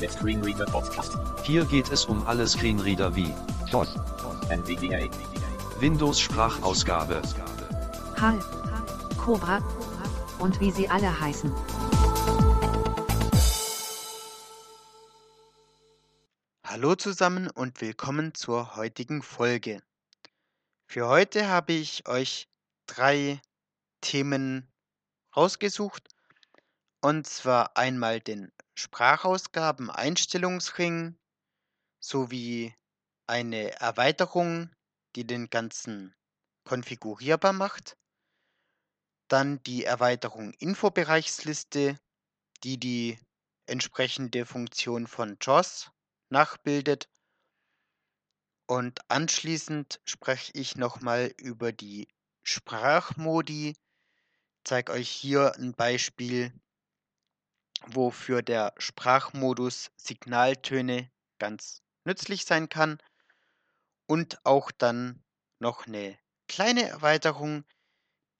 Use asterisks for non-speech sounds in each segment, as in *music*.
Der Screenreader Podcast. Hier geht es um alle Screenreader wie DOS. NVDA. Windows Sprachausgabe, HAL, Cobra und wie sie alle heißen. Hallo zusammen und willkommen zur heutigen Folge. Für heute habe ich euch drei Themen rausgesucht. Und zwar einmal den Sprachausgaben-Einstellungsring sowie eine Erweiterung, die den ganzen konfigurierbar macht. Dann die Erweiterung Infobereichsliste, die die entsprechende Funktion von JAWS nachbildet. Und anschließend spreche ich nochmal über die Sprachmodi. Zeige euch hier ein Beispiel, wofür der Sprachmodus Signaltöne ganz nützlich sein kann. Und auch dann noch eine kleine Erweiterung,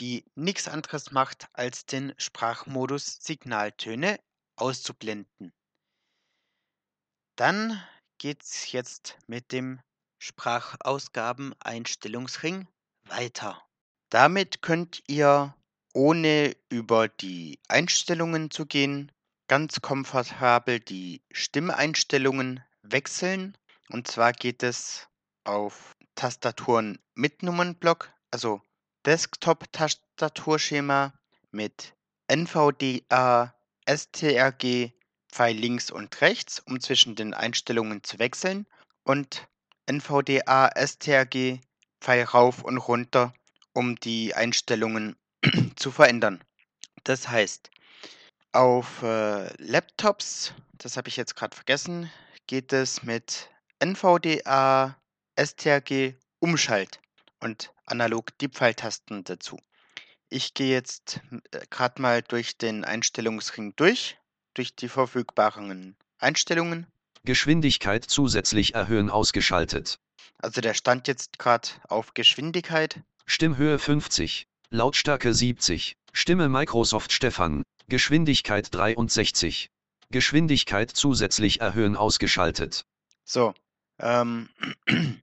die nichts anderes macht, als den Sprachmodus Signaltöne auszublenden. Dann geht's jetzt mit dem Sprachausgaben-Einstellungsring weiter. Damit könnt ihr, ohne über die Einstellungen zu gehen, ganz komfortabel die Stimmeinstellungen wechseln. Und zwar geht es auf Tastaturen mit Nummernblock, also Desktop-Tastaturschema mit NVDA, STRG, Pfeil links und rechts, um zwischen den Einstellungen zu wechseln und NVDA, STRG, Pfeil rauf und runter, um die Einstellungen *clears throat* zu verändern. Das heißt, auf äh, Laptops, das habe ich jetzt gerade vergessen, geht es mit NVDA, STRG, Umschalt und analog die Pfeiltasten dazu. Ich gehe jetzt äh, gerade mal durch den Einstellungsring durch, durch die verfügbaren Einstellungen. Geschwindigkeit zusätzlich erhöhen ausgeschaltet, Also der stand jetzt gerade auf Geschwindigkeit. Stimmhöhe 50, Lautstärke 70, Stimme Microsoft Stefan, Geschwindigkeit 63, Geschwindigkeit zusätzlich erhöhen ausgeschaltet, So, ähm, *clears throat*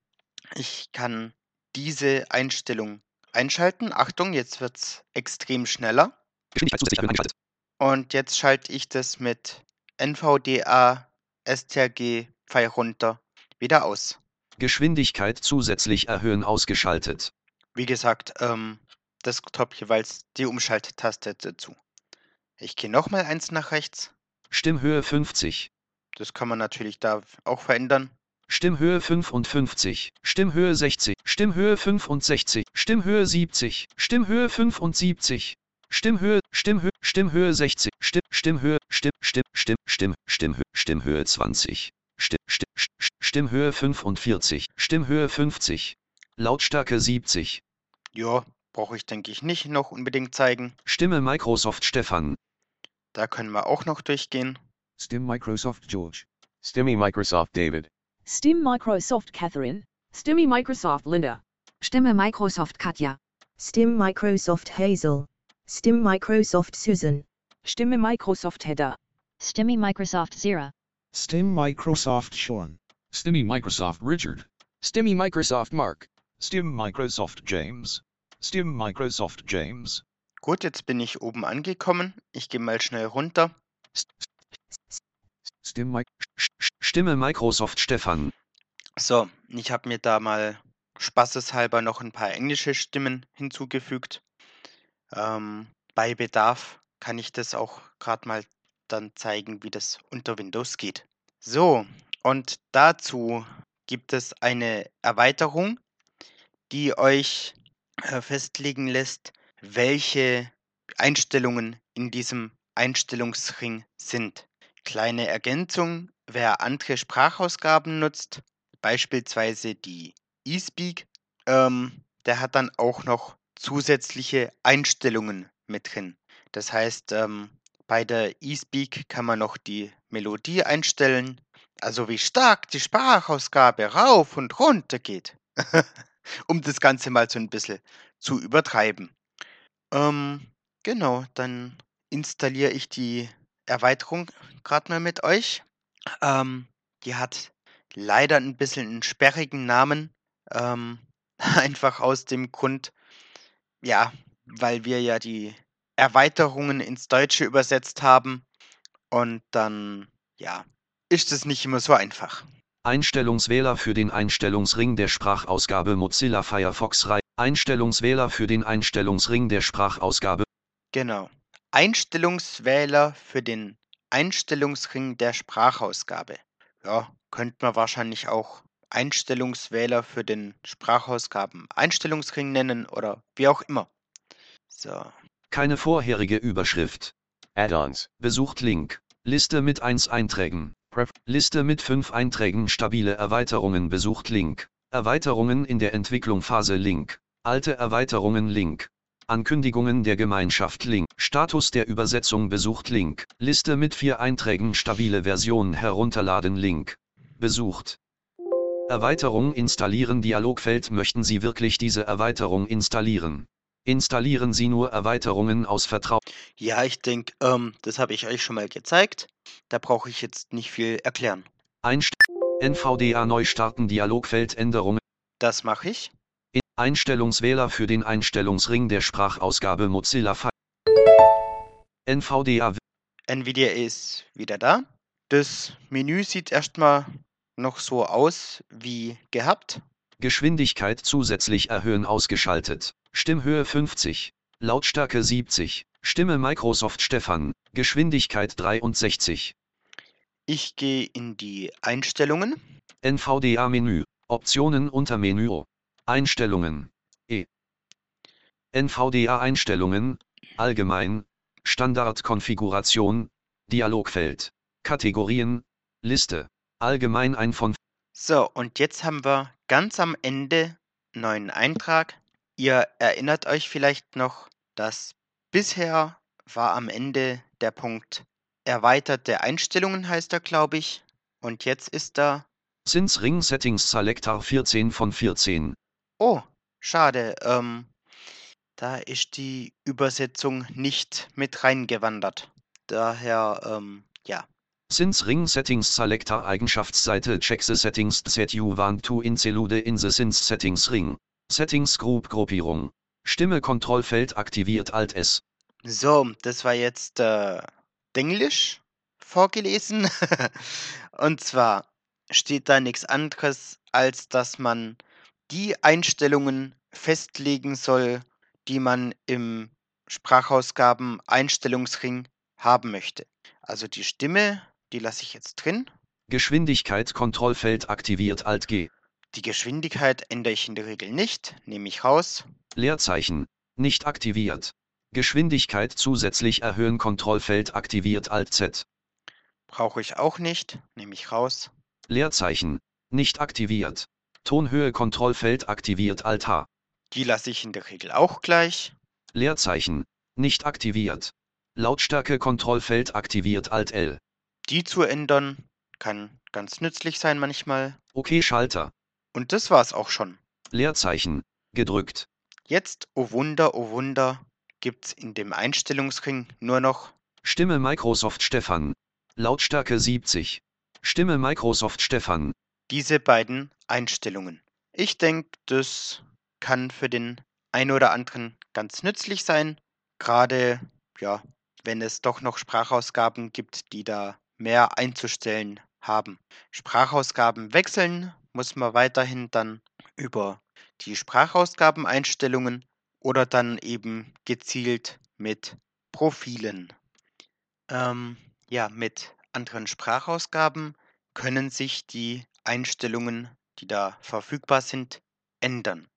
ich kann diese Einstellung einschalten. Achtung, jetzt wird es extrem schneller. Geschwindigkeit zusätzlich erhöhen eingeschaltet, Und jetzt schalte ich das mit NVDA, STRG, Pfeil runter wieder aus. Geschwindigkeit zusätzlich erhöhen ausgeschaltet, Wie gesagt, ähm, Desktop jeweils die Umschalttaste dazu. Ich gehe nochmal eins nach rechts. Stimmhöhe 50, Das kann man natürlich da auch verändern. Stimmhöhe 55, Stimmhöhe 60, Stimmhöhe 65, Stimmhöhe 70, Stimmhöhe 75, Stimmhöhe, Stimmhöhe, Stimmhöhe 60, Stimm, Stimmhöhe, Stimm, Stimm, Stimm, Stimm, Stimmhöhe, Stimmhöhe 20, Stimm, Stimm, Stimm, Stimmhöhe 45, Stimmhöhe 50, Lautstärke 70, Ja, brauche ich denke ich nicht noch unbedingt zeigen. Stimme Microsoft Stefan, Da können wir auch noch durchgehen. Stim Microsoft George. Stimmy Microsoft David. Stim Microsoft Catherine. Stimmy Microsoft Linda. Stimme Microsoft Katja. Stim Microsoft Hazel. Stim Microsoft Susan. Stimme Microsoft Hedda. Stimmy Microsoft Zira. Stim Microsoft Sean. Stimmy Microsoft Richard. Stimmy Microsoft Mark. Stim Microsoft James. Stim Microsoft James. Gut, jetzt bin ich oben angekommen. Ich gehe mal schnell runter. Stimme Microsoft Stefan, So, ich habe mir da mal spaßeshalber noch ein paar englische Stimmen hinzugefügt. Ähm, bei Bedarf kann ich das auch gerade mal dann zeigen, wie das unter Windows geht. So, und dazu gibt es eine Erweiterung, die euch äh, festlegen lässt, welche Einstellungen in diesem Einstellungsring sind. Kleine Ergänzung, wer andere Sprachausgaben nutzt, beispielsweise die eSpeak, ähm, der hat dann auch noch zusätzliche Einstellungen mit drin. Das heißt, ähm, bei der eSpeak kann man noch die Melodie einstellen, also wie stark die Sprachausgabe rauf und runter geht, *laughs* um das Ganze mal so ein bisschen zu übertreiben. Ähm, genau, dann installiere ich die Erweiterung gerade mal mit euch. Ähm, die hat leider ein bisschen einen sperrigen Namen. Ähm, *laughs* einfach aus dem Grund, ja, weil wir ja die Erweiterungen ins Deutsche übersetzt haben. Und dann, ja, ist es nicht immer so einfach. Einstellungswähler für den Einstellungsring der Sprachausgabe Mozilla Firefox Reihe. Einstellungswähler für den Einstellungsring der Sprachausgabe. Genau. Einstellungswähler für den Einstellungsring der Sprachausgabe. Ja, könnte man wahrscheinlich auch Einstellungswähler für den Sprachausgaben Einstellungsring nennen oder wie auch immer. So. Keine vorherige Überschrift. Add-ons. Besucht Link. Liste mit 1 Einträgen. Pref Liste mit 5 Einträgen stabile Erweiterungen besucht Link. Erweiterungen in der Entwicklung Phase Link. Alte Erweiterungen Link. Ankündigungen der Gemeinschaft Link. Status der Übersetzung besucht Link. Liste mit 4 Einträgen stabile Version herunterladen Link. Besucht. Erweiterung installieren Dialogfeld Möchten Sie wirklich diese Erweiterung installieren? Installieren Sie nur Erweiterungen aus Vertrauen. Ja, ich denke, ähm, das habe ich euch schon mal gezeigt. Da brauche ich jetzt nicht viel erklären. Einst NVDA neu starten Dialogfeld Änderungen. Das mache ich. In Einstellungswähler für den Einstellungsring der Sprachausgabe Mozilla Fi NVDA Nvidia ist wieder da. Das Menü sieht erstmal noch so aus wie gehabt. Geschwindigkeit zusätzlich erhöhen ausgeschaltet. Stimmhöhe 50. Lautstärke 70. Stimme Microsoft Stefan. Geschwindigkeit 63. Ich gehe in die Einstellungen. NVDA Menü. Optionen unter Menü. Einstellungen. E. NVDA Einstellungen. Allgemein. Standardkonfiguration. Dialogfeld. Kategorien. Liste. Allgemein ein von. So, und jetzt haben wir ganz am Ende neuen Eintrag. Ihr erinnert euch vielleicht noch, dass bisher war am Ende der Punkt erweiterte Einstellungen heißt er, glaube ich. Und jetzt ist da. Sins Ring Settings Selector 14 von 14. Oh, schade. Ähm, da ist die Übersetzung nicht mit reingewandert. Daher, ähm, ja. Since Ring Settings Selector Eigenschaftsseite Check the Settings that you want to include in the Since Settings Ring. Settings Group Gruppierung. Stimme Kontrollfeld aktiviert Alt S. So, das war jetzt äh, Englisch vorgelesen. *laughs* Und zwar steht da nichts anderes, als dass man die Einstellungen festlegen soll, die man im Sprachausgaben Einstellungsring haben möchte. Also die Stimme, die lasse ich jetzt drin. Geschwindigkeit Kontrollfeld aktiviert Alt G. Die Geschwindigkeit ändere ich in der Regel nicht, nehme ich raus. Leerzeichen. Nicht aktiviert. Geschwindigkeit zusätzlich erhöhen Kontrollfeld aktiviert Alt Z. Brauche ich auch nicht, nehme ich raus. Leerzeichen. Nicht aktiviert. Tonhöhe Kontrollfeld aktiviert Alt H. Die lasse ich in der Regel auch gleich. Leerzeichen. Nicht aktiviert. Lautstärke Kontrollfeld aktiviert Alt L. Die zu ändern kann ganz nützlich sein manchmal. Okay Schalter. Und das war's auch schon. Leerzeichen. Gedrückt. Jetzt, oh Wunder, oh Wunder, gibt's in dem Einstellungsring nur noch Stimme Microsoft Stefan. Lautstärke 70. Stimme Microsoft Stefan. diese beiden Einstellungen. Ich denke, das kann für den einen oder anderen ganz nützlich sein. Gerade, ja, wenn es doch noch Sprachausgaben gibt, die da mehr einzustellen haben. Sprachausgaben wechseln muss man weiterhin dann über die Sprachausgabeneinstellungen oder dann eben gezielt mit Profilen. Ähm, ja, mit anderen Sprachausgaben können sich die Einstellungen, die da verfügbar sind, ändern.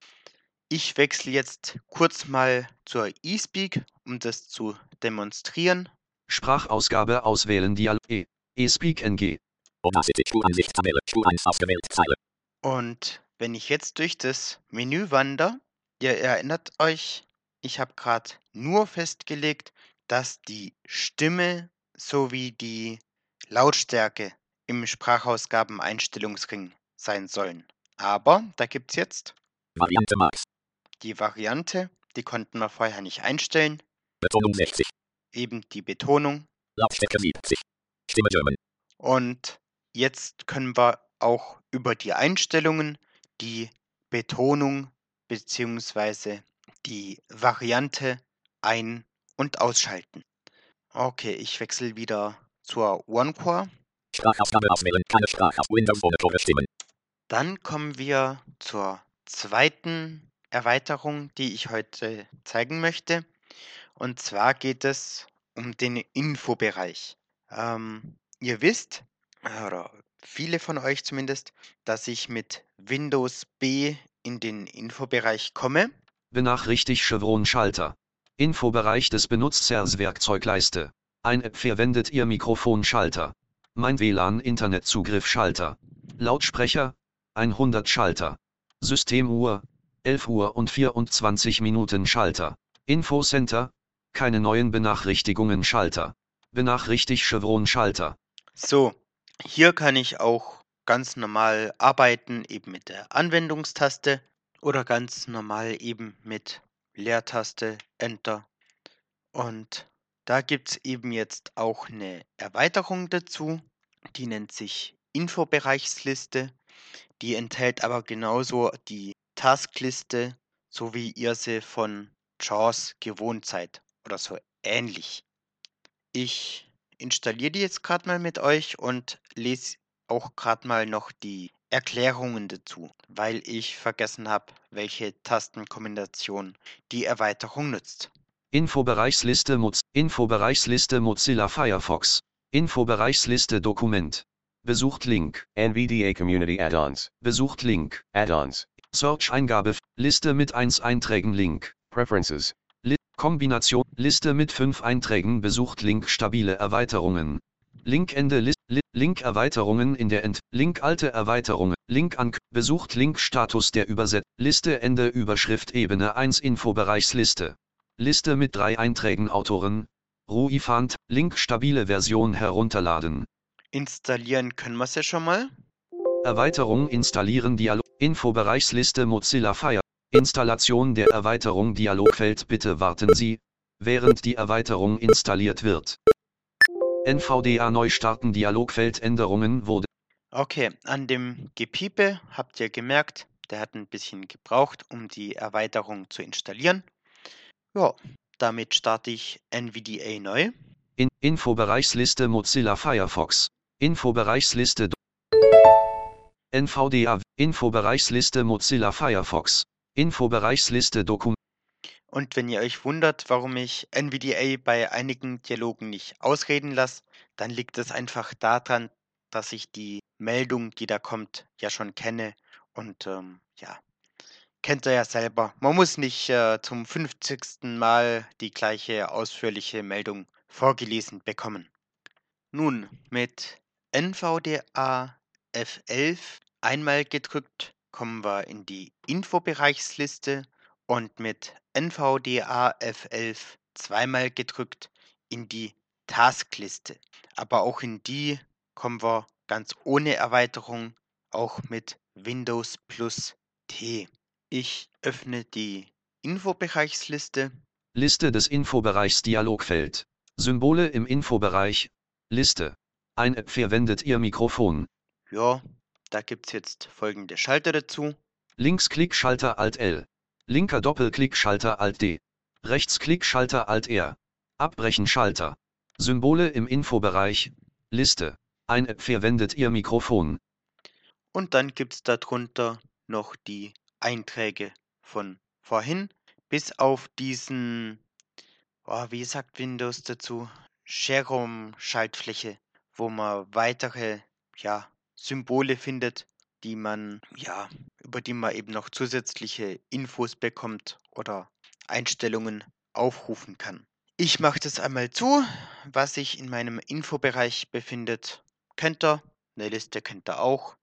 Ich wechsle jetzt kurz mal zur eSpeak, um das zu demonstrieren. Sprachausgabe auswählen Dialog E. eSpeak NG. Audacity Spuransichttabelle Spur 1 ausgewählt Zeile. Und wenn ich jetzt durch das Menü wandere, ihr erinnert euch, ich habe gerade nur festgelegt, dass die Stimme sowie die Lautstärke im Sprachausgabeneinstellungsring sein sollen. Aber da gibt es jetzt Variante Max. die Variante, die konnten wir vorher nicht einstellen, Betonung 60. eben die Betonung. Lautstärke 70. Stimme German. Und jetzt können wir auch über die Einstellungen die Betonung bzw. die Variante ein- und ausschalten. Okay, ich wechsle wieder zur OneCore. Sprachausgabe auswählen, keine Sprachaus Windows Monitor stimmen. Dann kommen wir zur zweiten Erweiterung, die ich heute zeigen möchte. Und zwar geht es um den Infobereich. Ähm, ihr wisst, oder viele von euch zumindest, dass ich mit Windows B in den Infobereich komme. Benachrichtigt Chevron-Schalter. Infobereich des Benutzers Werkzeugleiste. Ein App verwendet Ihr Mikrofon-Schalter. Mein WLAN-Internetzugriff-Schalter. Lautsprecher, 100 Schalter. Systemuhr, 11 Uhr und 24 Minuten Schalter. Infocenter, keine neuen Benachrichtigungen Schalter. Benachrichtigt Chevron Schalter. So, hier kann ich auch ganz normal arbeiten, eben mit der Anwendungstaste oder ganz normal eben mit Leertaste, Enter. Und da gibt es eben jetzt auch eine Erweiterung dazu, die nennt sich Infobereichsliste. Die enthält aber genauso die Taskliste, so wie ihr sie von JAWS gewohnt seid oder so ähnlich. Ich installiere die jetzt gerade mal mit euch und lese auch gerade mal noch die Erklärungen dazu, weil ich vergessen habe, welche Tastenkombination die Erweiterung nutzt. Infobereichsliste, Moz Infobereichsliste Mozilla Firefox. Infobereichsliste Dokument. Besucht Link. NVDA Community Add-ons. Besucht Link. Add-ons. Search Eingabe. Liste mit 1 Einträgen Link. Preferences. Li Kombination. Liste mit 5 Einträgen Besucht Link Stabile Erweiterungen. Link Ende List Li Link Erweiterungen in der End Link alte Erweiterungen Link an Besucht Link Status der Überset Liste Ende Überschrift Ebene 1 Infobereichsliste Liste mit drei Einträgen Autoren Ruifant Link stabile Version herunterladen Installieren können wir es ja schon mal. Erweiterung installieren Dialog Infobereichsliste Mozilla Fire Installation der Erweiterung Dialogfeld Bitte warten Sie, während die Erweiterung installiert wird. NVDA neu starten Dialogfeld Änderungen wurde. Okay, an dem Gepiepe habt ihr gemerkt, der hat ein bisschen gebraucht, um die Erweiterung zu installieren. Ja, damit starte ich NVDA neu. In Infobereichsliste Mozilla Firefox. Infobereichsliste NVDA Infobereichsliste Mozilla Firefox. Infobereichsliste Dokum Und wenn ihr euch wundert, warum ich NVDA bei einigen Dialogen nicht ausreden lasse, dann liegt es einfach daran, dass ich die Meldung, die da kommt, ja schon kenne. Und ähm, ja, kennt ihr ja selber. Man muss nicht äh, zum 50. Mal die gleiche ausführliche Meldung vorgelesen bekommen. Nun, mit NVDA F11 einmal gedrückt kommen wir in die Infobereichsliste und mit NVDA F11 zweimal gedrückt in die Taskliste. Aber auch in die kommen wir ganz ohne Erweiterung, auch mit Windows plus T. Ich öffne die Infobereichsliste. Liste des Infobereichs Dialogfeld. Symbole im Infobereich. Liste. Ein App verwendet Ihr Mikrofon. Ja, da gibt es jetzt folgende Schalter dazu. Linksklick Schalter Alt L. Linker Doppelklick Schalter Alt D. Rechtsklick Schalter Alt R. Abbrechen Schalter. Symbole im Infobereich. Liste. Ein App verwendet Ihr Mikrofon. Und dann gibt es darunter noch die Einträge von vorhin, bis auf diesen, oh, wie sagt Windows dazu, Share-Schaltfläche, wo man weitere ja, Symbole findet, die man, ja, über die man eben noch zusätzliche Infos bekommt oder Einstellungen aufrufen kann. Ich mache das einmal zu, was sich in meinem Infobereich befindet. Kennt ihr, eine Liste kennt ihr auch.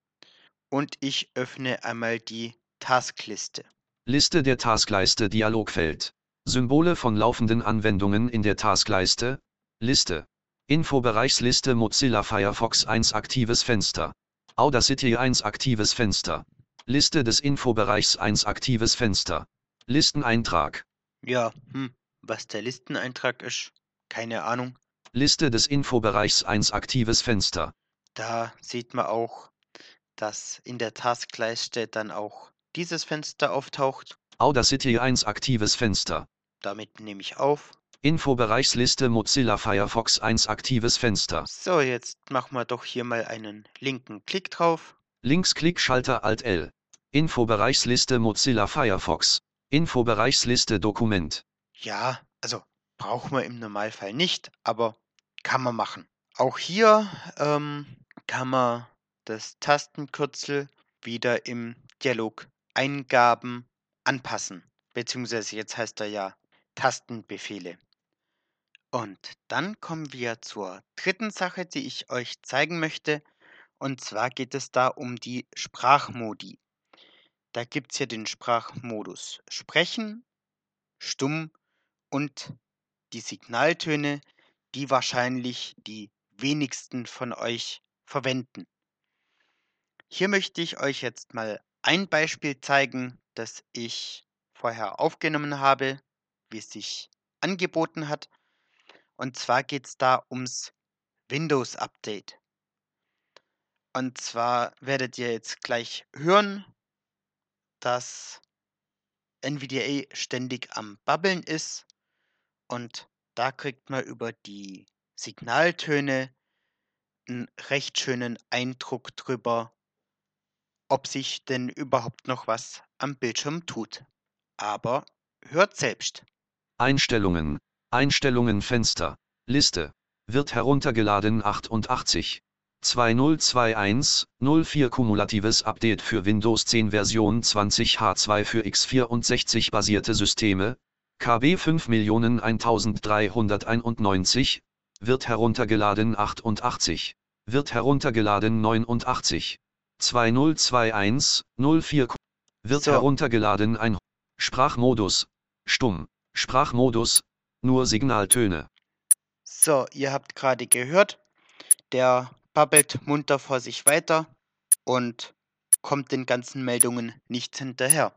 Und ich öffne einmal die Taskliste. Liste der Taskleiste Dialogfeld. Symbole von laufenden Anwendungen in der Taskleiste. Liste. Infobereichsliste Mozilla Firefox 1 aktives Fenster. Audacity 1 aktives Fenster. Liste des Infobereichs 1 aktives Fenster. Listeneintrag. Ja, hm, was der Listeneintrag ist, keine Ahnung. Liste des Infobereichs 1 aktives Fenster. Da sieht man auch, dass in der Taskleiste dann auch dieses Fenster auftaucht. Audacity 1 aktives Fenster. Damit nehme ich auf. Infobereichsliste Mozilla Firefox 1 aktives Fenster. So, jetzt machen wir doch hier mal einen linken Klick drauf. Linksklick Schalter Alt L. Infobereichsliste Mozilla Firefox. Infobereichsliste Dokument. Ja, also brauchen wir im Normalfall nicht, aber kann man machen. Auch hier ähm, kann man das Tastenkürzel wieder im Dialog Eingaben anpassen. Beziehungsweise jetzt heißt er ja Tastenbefehle. Und dann kommen wir zur dritten Sache, die ich euch zeigen möchte. Und zwar geht es da um die Sprachmodi. Da gibt es hier den Sprachmodus Sprechen, Stumm und die Signaltöne, die wahrscheinlich die wenigsten von euch verwenden. Hier möchte ich euch jetzt mal ein Beispiel zeigen, das ich vorher aufgenommen habe, wie es sich angeboten hat. Und zwar geht es da ums Windows Update. Und zwar werdet ihr jetzt gleich hören, dass NVDA ständig am Babbeln ist und da kriegt man über die Signaltöne einen recht schönen Eindruck drüber, ob sich denn überhaupt noch was am Bildschirm tut. Aber hört selbst. Einstellungen. Einstellungen Fenster. Liste. Wird heruntergeladen 88. 2021 04 Kumulatives Update für Windows 10 Version 20H2 für x64 basierte Systeme. KB 5.1391 wird heruntergeladen 88. Wird heruntergeladen 89. 2021 04 wird heruntergeladen ein Sprachmodus. Stumm. Sprachmodus. Nur Signaltöne. So, ihr habt gerade gehört, der babbelt munter vor sich weiter und kommt den ganzen Meldungen nicht hinterher.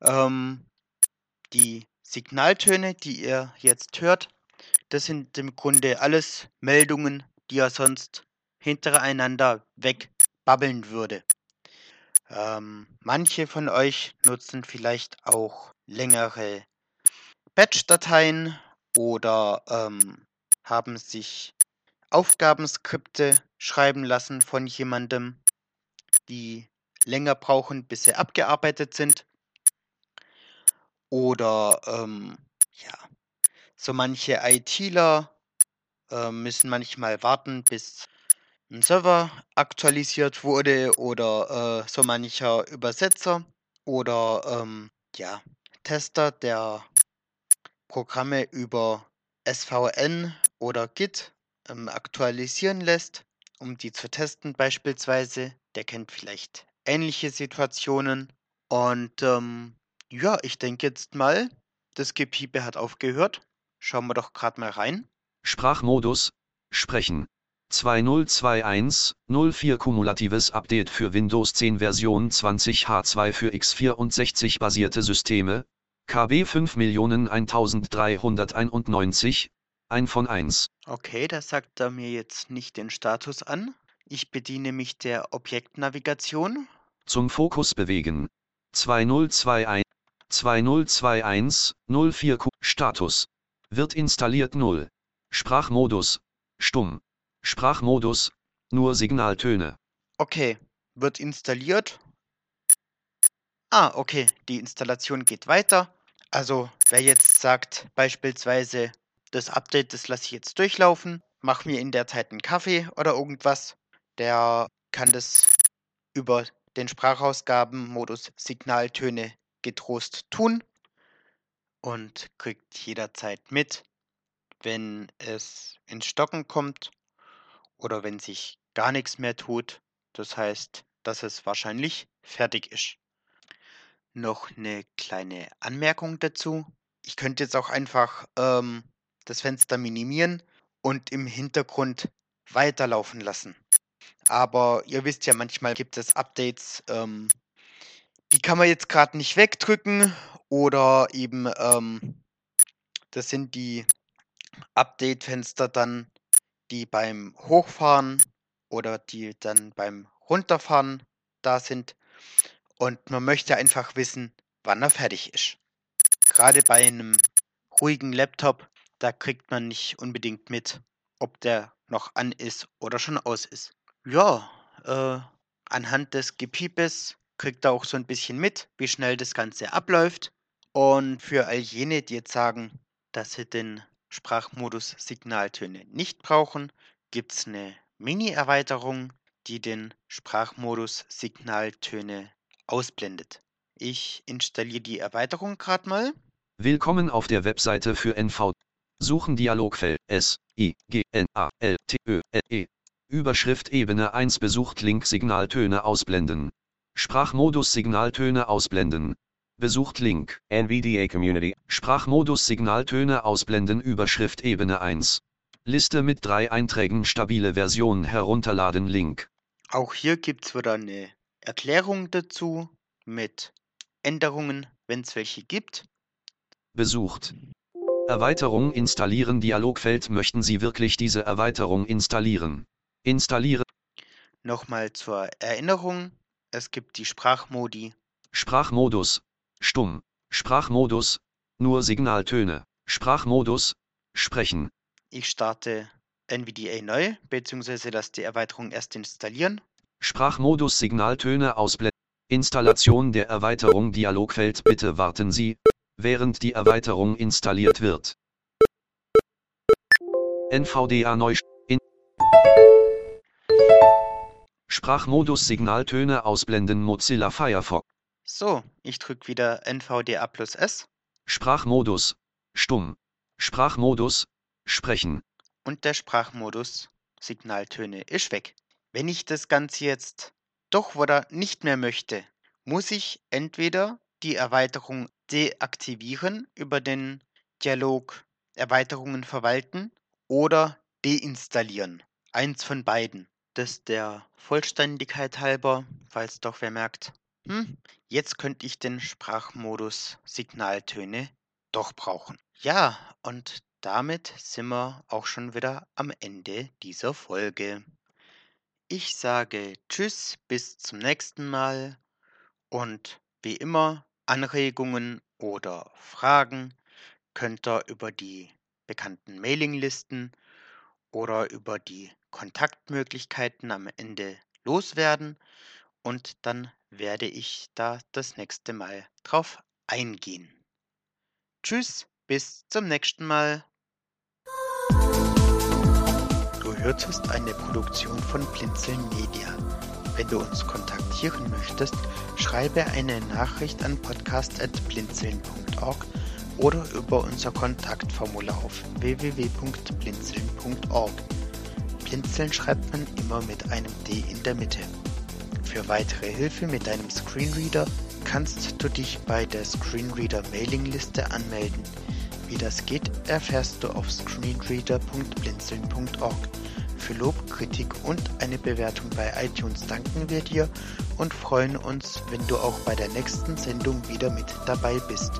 Ähm, die Signaltöne, die ihr jetzt hört, das sind im Grunde alles Meldungen, die er sonst hintereinander wegbabbeln würde. Ähm, manche von euch nutzen vielleicht auch längere Batch-Dateien oder ähm, haben sich Aufgabenskripte schreiben lassen von jemandem, die länger brauchen, bis sie abgearbeitet sind. Oder ähm, ja, so manche ITler äh, müssen manchmal warten, bis ein Server aktualisiert wurde oder äh, so mancher Übersetzer oder ähm, ja, Tester, der Programme über SVN oder Git ähm, aktualisieren lässt, um die zu testen beispielsweise. Der kennt vielleicht ähnliche Situationen. Und ähm, ja, ich denke jetzt mal, das Gepiepe hat aufgehört. Schauen wir doch gerade mal rein. Sprachmodus. Sprechen. 2021 04 Kumulatives Update für Windows 10 Version 20H2 für x64 basierte Systeme. KB 5.1391. Ein von 1. Okay, da sagt er mir jetzt nicht den Status an. Ich bediene mich der Objektnavigation. Zum Fokus bewegen. 2021 2021 04 Q Status. Wird installiert 0. Sprachmodus. Stumm. Sprachmodus. Nur Signaltöne. Okay, wird installiert. Ah, okay, die Installation geht weiter. Also, wer jetzt sagt, beispielsweise, das Update, das lasse ich jetzt durchlaufen, mach mir in der Zeit einen Kaffee oder irgendwas, der kann das über den Sprachausgabenmodus Signaltöne getrost tun und kriegt jederzeit mit, wenn es ins Stocken kommt oder wenn sich gar nichts mehr tut. Das heißt, dass es wahrscheinlich fertig ist. Noch eine kleine Anmerkung dazu. Ich könnte jetzt auch einfach ähm, das Fenster minimieren und im Hintergrund weiterlaufen lassen. Aber ihr wisst ja, manchmal gibt es Updates, ähm, die kann man jetzt gerade nicht wegdrücken oder eben ähm, das sind die Update-Fenster dann, die beim Hochfahren oder die dann beim Runterfahren da sind. Und man möchte einfach wissen, wann er fertig ist. Gerade bei einem ruhigen Laptop, da kriegt man nicht unbedingt mit, ob der noch an ist oder schon aus ist. Ja, äh, anhand des Gepiepes kriegt er auch so ein bisschen mit, wie schnell das Ganze abläuft. Und für all jene, die jetzt sagen, dass sie den Sprachmodus Signaltöne nicht brauchen, gibt es eine Mini-Erweiterung, die den Sprachmodus Signaltöne ausblendet. Ich installiere die Erweiterung gerade mal. Willkommen auf der Webseite für NV. Suchen Dialogfeld S, I, G, N, A, L, T, Ö, L, E. Überschrift Ebene 1 besucht Link Signaltöne ausblenden. Sprachmodus Signaltöne ausblenden. Besucht Link. NVDA Community. Sprachmodus Signaltöne ausblenden Überschrift Ebene 1. Liste mit drei Einträgen stabile Version herunterladen Link. Auch hier gibt es wieder eine Erklärung dazu mit Änderungen, wenn es welche gibt. Besucht. Erweiterung installieren Dialogfeld Möchten Sie wirklich diese Erweiterung installieren? Installieren. Nochmal zur Erinnerung, es gibt die Sprachmodi. Sprachmodus. Stumm. Sprachmodus. Nur Signaltöne. Sprachmodus. Sprechen. Ich starte NVDA neu, beziehungsweise lasse die Erweiterung erst installieren. Sprachmodus Signaltöne ausblenden. Installation der Erweiterung Dialogfeld Bitte warten Sie, während die Erweiterung installiert wird. NVDA neu in Sprachmodus Signaltöne ausblenden Mozilla Firefox. So, ich drücke wieder NVDA plus S. Sprachmodus stumm. Sprachmodus sprechen. Und der Sprachmodus Signaltöne ist weg. Wenn ich das Ganze jetzt doch wieder nicht mehr möchte, muss ich entweder die Erweiterung deaktivieren über den Dialog Erweiterungen verwalten oder deinstallieren. Eins von beiden. Das der Vollständigkeit halber, falls doch wer merkt, hm, jetzt könnte ich den Sprachmodus Signaltöne doch brauchen. Ja, und damit sind wir auch schon wieder am Ende dieser Folge. Ich sage Tschüss, bis zum nächsten Mal und wie immer Anregungen oder Fragen könnt ihr über die bekannten Mailinglisten oder über die Kontaktmöglichkeiten am Ende loswerden und dann werde ich da das nächste Mal drauf eingehen. Tschüss, bis zum nächsten Mal. Du hörtest eine Produktion von Blinzeln Media. Wenn du uns kontaktieren möchtest, schreibe eine Nachricht an podcast.blinzeln.org oder über unser Kontaktformular auf www.blinzeln.org. Blinzeln schreibt man immer mit einem D in der Mitte. Für weitere Hilfe mit deinem Screenreader kannst du dich bei der Screenreader Mailingliste anmelden. Wie das geht, erfährst du auf screenreader.blinzeln.org. Für Lob, Kritik und eine Bewertung bei iTunes danken wir dir und freuen uns, wenn du auch bei der nächsten Sendung wieder mit dabei bist.